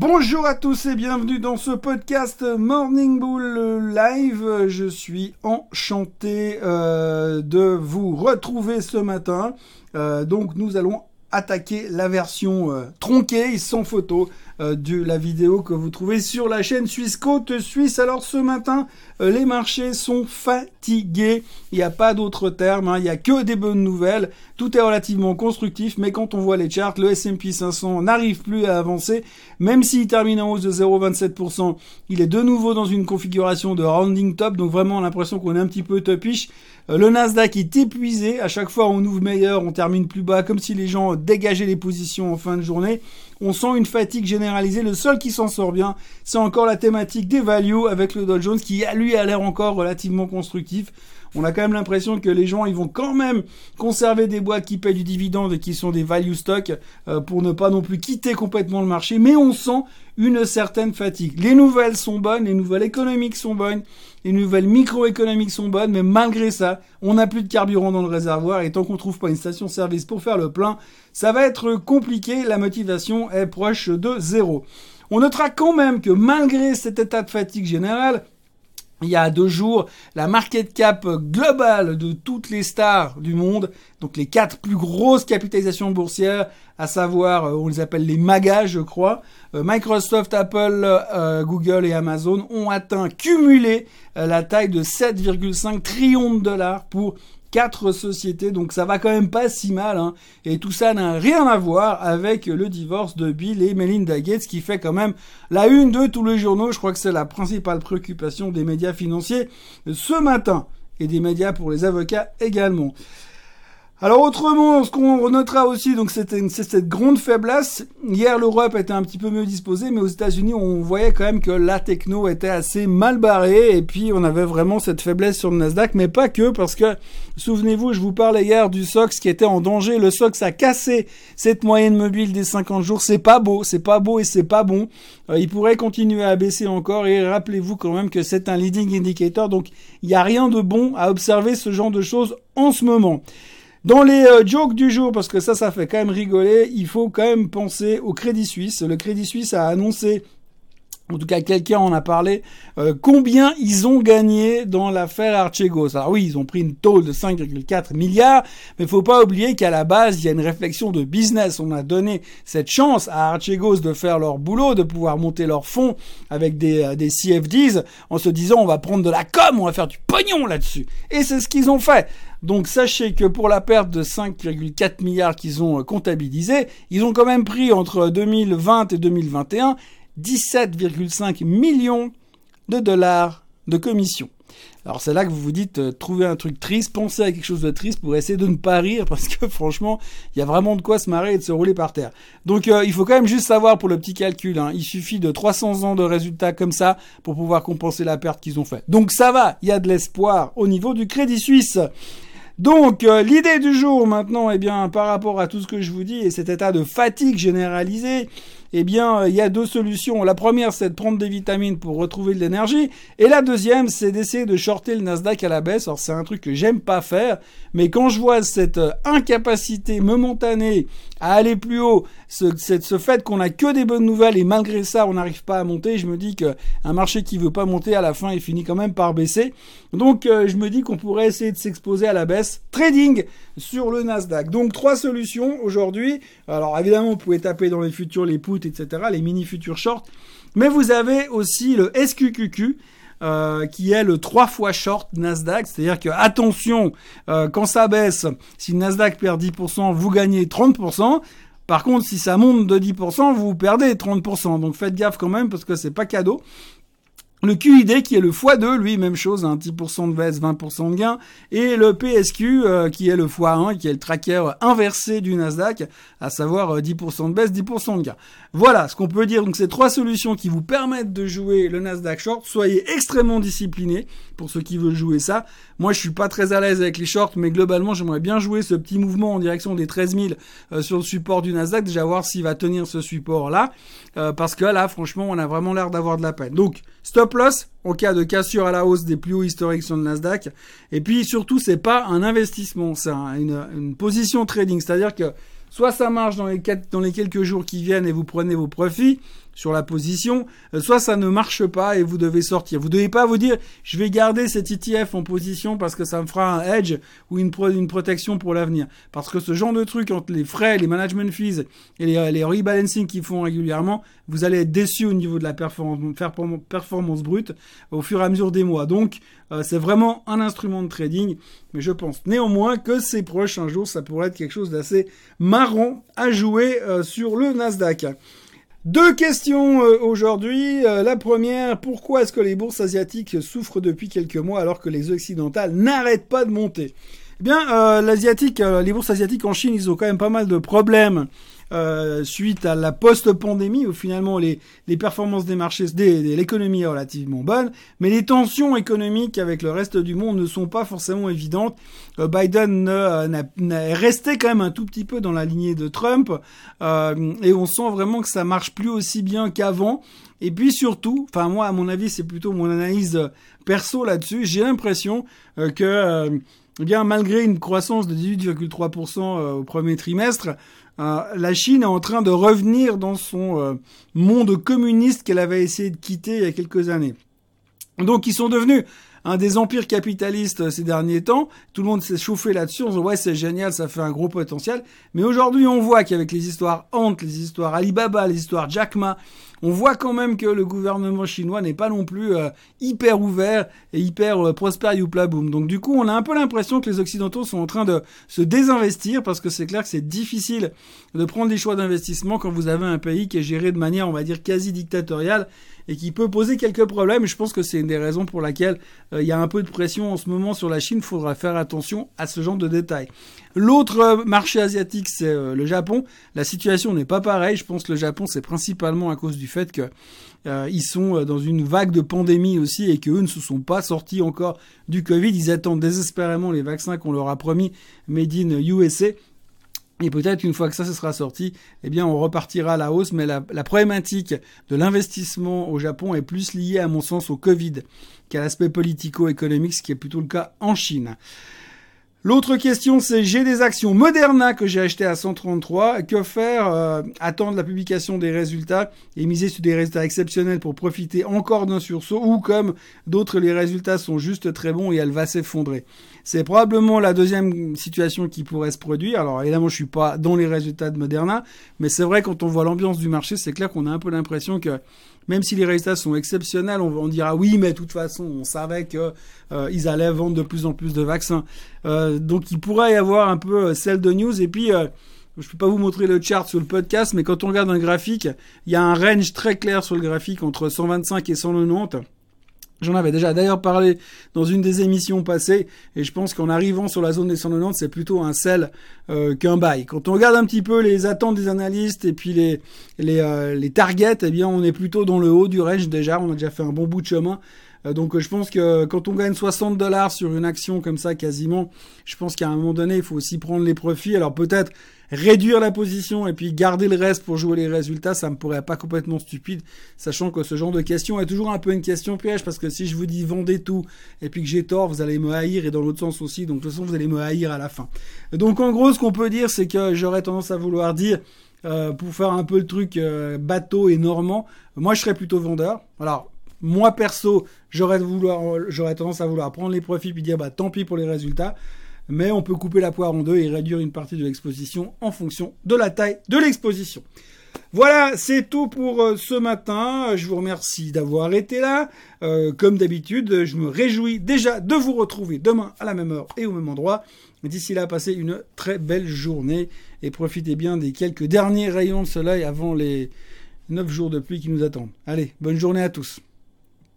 Bonjour à tous et bienvenue dans ce podcast Morning Bull Live. Je suis enchanté euh, de vous retrouver ce matin. Euh, donc nous allons attaquer la version euh, tronquée, sans photo, euh, de la vidéo que vous trouvez sur la chaîne Suisse Côte Suisse. Alors ce matin, euh, les marchés sont fatigués. Il n'y a pas d'autre terme. Hein. Il n'y a que des bonnes nouvelles. Tout est relativement constructif, mais quand on voit les charts, le S&P 500 n'arrive plus à avancer. Même s'il termine en hausse de 0,27%, il est de nouveau dans une configuration de rounding top. Donc vraiment l'impression qu'on est un petit peu topish. Euh, le Nasdaq est épuisé. À chaque fois, on ouvre meilleur, on termine plus bas, comme si les gens dégageaient les positions en fin de journée. On sent une fatigue généralisée. Le seul qui s'en sort bien, c'est encore la thématique des values avec le Dow Jones qui, lui, a l'air encore relativement constructif. On a quand même l'impression que les gens, ils vont quand même conserver des boîtes qui payent du dividende et qui sont des value stocks euh, pour ne pas non plus quitter complètement le marché. Mais on sent une certaine fatigue. Les nouvelles sont bonnes, les nouvelles économiques sont bonnes, les nouvelles microéconomiques sont bonnes, mais malgré ça, on n'a plus de carburant dans le réservoir et tant qu'on trouve pas une station-service pour faire le plein, ça va être compliqué. La motivation est proche de zéro. On notera quand même que malgré cet état de fatigue générale, il y a deux jours, la market cap globale de toutes les stars du monde, donc les quatre plus grosses capitalisations boursières, à savoir, euh, on les appelle les MAGA, je crois, euh, Microsoft, Apple, euh, Google et Amazon ont atteint cumulé la taille de 7,5 trillions de dollars pour quatre sociétés, donc ça va quand même pas si mal. Hein. Et tout ça n'a rien à voir avec le divorce de Bill et Melinda Gates, qui fait quand même la une de tous les journaux. Je crois que c'est la principale préoccupation des médias financiers ce matin et des médias pour les avocats également. Alors autrement, ce qu'on notera aussi, donc c'était cette grande faiblesse. Hier, l'Europe était un petit peu mieux disposée, mais aux États-Unis, on voyait quand même que la techno était assez mal barrée, et puis on avait vraiment cette faiblesse sur le Nasdaq, mais pas que, parce que souvenez-vous, je vous parlais hier du SOX qui était en danger. Le SOX a cassé cette moyenne mobile des 50 jours. C'est pas beau, c'est pas beau et c'est pas bon. Euh, il pourrait continuer à baisser encore, et rappelez-vous quand même que c'est un leading indicator, donc il n'y a rien de bon à observer ce genre de choses en ce moment. Dans les euh, jokes du jour, parce que ça, ça fait quand même rigoler, il faut quand même penser au Crédit Suisse. Le Crédit Suisse a annoncé en tout cas quelqu'un en a parlé, euh, combien ils ont gagné dans l'affaire Archegos? Alors oui, ils ont pris une taux de 5,4 milliards, mais faut pas oublier qu'à la base, il y a une réflexion de business. On a donné cette chance à Archegos de faire leur boulot, de pouvoir monter leurs fonds avec des, euh, des CFDs, en se disant on va prendre de la com, on va faire du pognon là-dessus. Et c'est ce qu'ils ont fait. Donc sachez que pour la perte de 5,4 milliards qu'ils ont euh, comptabilisé, ils ont quand même pris entre 2020 et 2021 17,5 millions de dollars de commission. Alors c'est là que vous vous dites, euh, trouvez un truc triste, pensez à quelque chose de triste pour essayer de ne pas rire, parce que franchement, il y a vraiment de quoi se marrer et de se rouler par terre. Donc euh, il faut quand même juste savoir pour le petit calcul, hein, il suffit de 300 ans de résultats comme ça pour pouvoir compenser la perte qu'ils ont faite. Donc ça va, il y a de l'espoir au niveau du Crédit Suisse. Donc, euh, l'idée du jour maintenant, eh bien, par rapport à tout ce que je vous dis et cet état de fatigue généralisée, eh bien, il y a deux solutions. La première, c'est de prendre des vitamines pour retrouver de l'énergie. Et la deuxième, c'est d'essayer de shorter le Nasdaq à la baisse. Alors, c'est un truc que j'aime pas faire. Mais quand je vois cette euh, incapacité momentanée à aller plus haut, ce, ce fait qu'on a que des bonnes nouvelles et malgré ça, on n'arrive pas à monter, je me dis qu'un marché qui veut pas monter à la fin, il finit quand même par baisser. Donc, euh, je me dis qu'on pourrait essayer de s'exposer à la baisse. Trading sur le Nasdaq. Donc, trois solutions aujourd'hui. Alors, évidemment, vous pouvez taper dans les futurs, les puts, etc., les mini futurs short. Mais vous avez aussi le SQQQ. Euh, qui est le 3 fois short Nasdaq, c'est-à-dire que attention, euh, quand ça baisse, si Nasdaq perd 10%, vous gagnez 30%. Par contre, si ça monte de 10%, vous perdez 30%. Donc faites gaffe quand même parce que c'est pas cadeau. Le QID qui est le x2, lui, même chose, un 10% de baisse, 20% de gain. Et le PSQ euh, qui est le x1, qui est le tracker inversé du Nasdaq, à savoir 10% euh, de baisse, 10% de gain. Voilà ce qu'on peut dire. Donc, ces trois solutions qui vous permettent de jouer le Nasdaq Short. Soyez extrêmement disciplinés pour ceux qui veulent jouer ça. Moi, je suis pas très à l'aise avec les shorts, mais globalement, j'aimerais bien jouer ce petit mouvement en direction des 13 000 euh, sur le support du Nasdaq. Déjà voir s'il va tenir ce support-là. parce que là, franchement, on a vraiment l'air d'avoir de la peine. Donc, stop loss en cas de cassure à la hausse des plus hauts historiques sur le Nasdaq. Et puis surtout, c'est pas un investissement, c'est une, position trading. C'est-à-dire que soit ça marche dans les, dans les quelques jours qui viennent et vous prenez vos profits, sur la position, euh, soit ça ne marche pas et vous devez sortir. Vous devez pas vous dire je vais garder cet ETF en position parce que ça me fera un hedge ou une, protection pour l'avenir. Parce que ce genre de truc entre les frais, les management fees et les, les rebalancing qu'ils font régulièrement, vous allez être déçu au niveau de la performance, performance brute au fur et à mesure des mois. Donc euh, c'est vraiment un instrument de trading, mais je pense néanmoins que ces prochains jours, ça pourrait être quelque chose d'assez marrant à jouer euh, sur le Nasdaq. Deux questions euh, aujourd'hui. la première, pourquoi est-ce que les bourses asiatiques souffrent depuis quelques mois alors que les occidentales n'arrêtent pas de monter? Eh bien, l'asiatique, les bourses asiatiques en Chine, ils ont quand même pas mal de problèmes euh, suite à la post-pandémie où finalement les, les performances des marchés, des, de l'économie est relativement bonne, mais les tensions économiques avec le reste du monde ne sont pas forcément évidentes. Euh, Biden euh, est resté quand même un tout petit peu dans la lignée de Trump euh, et on sent vraiment que ça marche plus aussi bien qu'avant. Et puis surtout, enfin moi à mon avis c'est plutôt mon analyse perso là-dessus, j'ai l'impression que eh bien malgré une croissance de 18,3% au premier trimestre, euh, la Chine est en train de revenir dans son euh, monde communiste qu'elle avait essayé de quitter il y a quelques années. Donc ils sont devenus un des empires capitalistes ces derniers temps. Tout le monde s'est chauffé là-dessus. On se dit, ouais, c'est génial, ça fait un gros potentiel. Mais aujourd'hui, on voit qu'avec les histoires Ant, les histoires Alibaba, les histoires Jack Ma, on voit quand même que le gouvernement chinois n'est pas non plus euh, hyper ouvert et hyper euh, prospère youpla boom. Donc du coup, on a un peu l'impression que les occidentaux sont en train de se désinvestir parce que c'est clair que c'est difficile de prendre des choix d'investissement quand vous avez un pays qui est géré de manière, on va dire, quasi dictatoriale et qui peut poser quelques problèmes. Je pense que c'est une des raisons pour laquelle euh, il y a un peu de pression en ce moment sur la Chine. Il faudra faire attention à ce genre de détails. L'autre marché asiatique, c'est le Japon. La situation n'est pas pareille. Je pense que le Japon, c'est principalement à cause du fait que euh, sont euh, dans une vague de pandémie aussi et qu'eux ne se sont pas sortis encore du Covid. Ils attendent désespérément les vaccins qu'on leur a promis made in USA. Et peut-être une fois que ça, se sera sorti, eh bien, on repartira à la hausse. Mais la, la problématique de l'investissement au Japon est plus liée, à mon sens, au Covid qu'à l'aspect politico-économique, ce qui est plutôt le cas en Chine. L'autre question, c'est j'ai des actions Moderna que j'ai achetées à 133. Que faire euh, Attendre la publication des résultats et miser sur des résultats exceptionnels pour profiter encore d'un sursaut ou comme d'autres, les résultats sont juste très bons et elle va s'effondrer? C'est probablement la deuxième situation qui pourrait se produire. Alors évidemment, je suis pas dans les résultats de Moderna, mais c'est vrai quand on voit l'ambiance du marché, c'est clair qu'on a un peu l'impression que même si les résultats sont exceptionnels, on, dira oui, mais de toute façon, on savait que euh, allaient vendre de plus en plus de vaccins. Euh, donc il pourrait y avoir un peu euh, celle de news. Et puis, je ne peux pas vous montrer le chart sur le podcast, mais quand on regarde un graphique, il y a un range très clair sur le graphique entre 125 et 190. J'en avais déjà d'ailleurs parlé dans une des émissions passées, et je pense qu'en arrivant sur la zone des 190, c'est plutôt un sell euh, qu'un buy. Quand on regarde un petit peu les attentes des analystes et puis les les, euh, les targets, eh bien on est plutôt dans le haut du range déjà. On a déjà fait un bon bout de chemin. Euh, donc je pense que quand on gagne 60 dollars sur une action comme ça quasiment, je pense qu'à un moment donné, il faut aussi prendre les profits. Alors peut-être réduire la position et puis garder le reste pour jouer les résultats, ça me pourrait pas complètement stupide, sachant que ce genre de question est toujours un peu une question piège parce que si je vous dis vendez tout et puis que j'ai tort, vous allez me haïr et dans l'autre sens aussi, donc de toute façon vous allez me haïr à la fin. Donc en gros, ce qu'on peut dire, c'est que j'aurais tendance à vouloir dire euh, pour faire un peu le truc euh, bateau et normand, moi je serais plutôt vendeur. Alors moi perso, j'aurais tendance à vouloir prendre les profits puis dire bah tant pis pour les résultats mais on peut couper la poire en deux et réduire une partie de l'exposition en fonction de la taille de l'exposition. Voilà, c'est tout pour euh, ce matin. Je vous remercie d'avoir été là. Euh, comme d'habitude, je me réjouis déjà de vous retrouver demain à la même heure et au même endroit. D'ici là, passez une très belle journée et profitez bien des quelques derniers rayons de soleil avant les 9 jours de pluie qui nous attendent. Allez, bonne journée à tous.